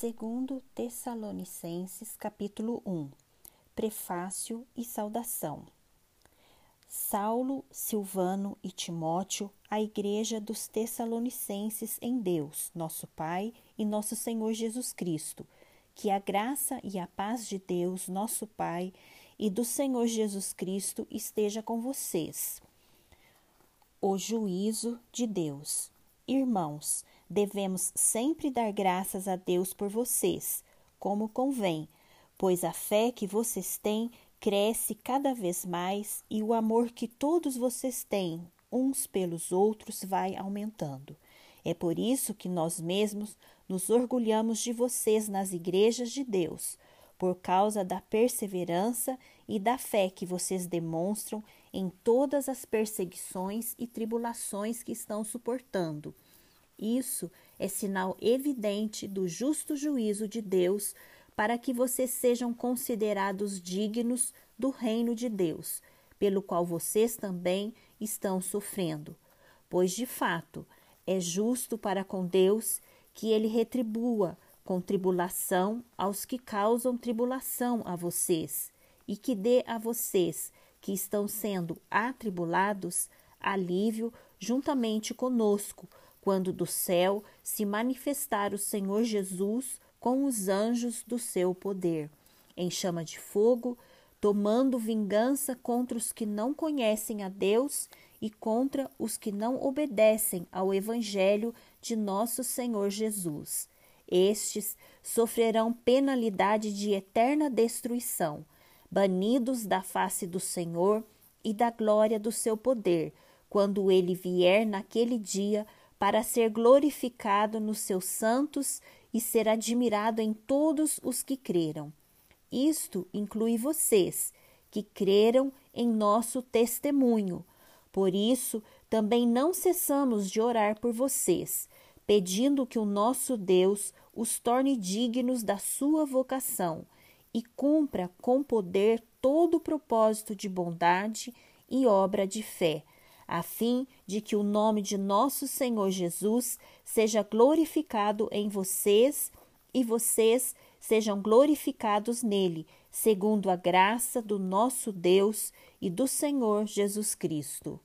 Segundo Tessalonicenses, capítulo 1. Prefácio e saudação. Saulo, Silvano e Timóteo, a igreja dos Tessalonicenses em Deus, nosso Pai e nosso Senhor Jesus Cristo. Que a graça e a paz de Deus, nosso Pai, e do Senhor Jesus Cristo esteja com vocês. O juízo de Deus. Irmãos, devemos sempre dar graças a Deus por vocês, como convém, pois a fé que vocês têm cresce cada vez mais e o amor que todos vocês têm uns pelos outros vai aumentando. É por isso que nós mesmos nos orgulhamos de vocês nas igrejas de Deus, por causa da perseverança e da fé que vocês demonstram em todas as perseguições e tribulações que estão suportando. Isso é sinal evidente do justo juízo de Deus para que vocês sejam considerados dignos do reino de Deus, pelo qual vocês também estão sofrendo. Pois, de fato, é justo para com Deus que ele retribua com tribulação aos que causam tribulação a vocês, e que dê a vocês que estão sendo atribulados alívio juntamente conosco, quando do céu se manifestar o Senhor Jesus com os anjos do seu poder, em chama de fogo, tomando vingança contra os que não conhecem a Deus e contra os que não obedecem ao Evangelho de nosso Senhor Jesus. Estes sofrerão penalidade de eterna destruição, banidos da face do Senhor e da glória do seu poder, quando ele vier naquele dia para ser glorificado nos seus santos e ser admirado em todos os que creram. Isto inclui vocês, que creram em nosso testemunho. Por isso, também não cessamos de orar por vocês, pedindo que o nosso Deus os torne dignos da sua vocação e cumpra com poder todo o propósito de bondade e obra de fé, a fim de que o nome de nosso Senhor Jesus seja glorificado em vocês e vocês sejam glorificados nele, segundo a graça do nosso Deus e do Senhor Jesus Cristo.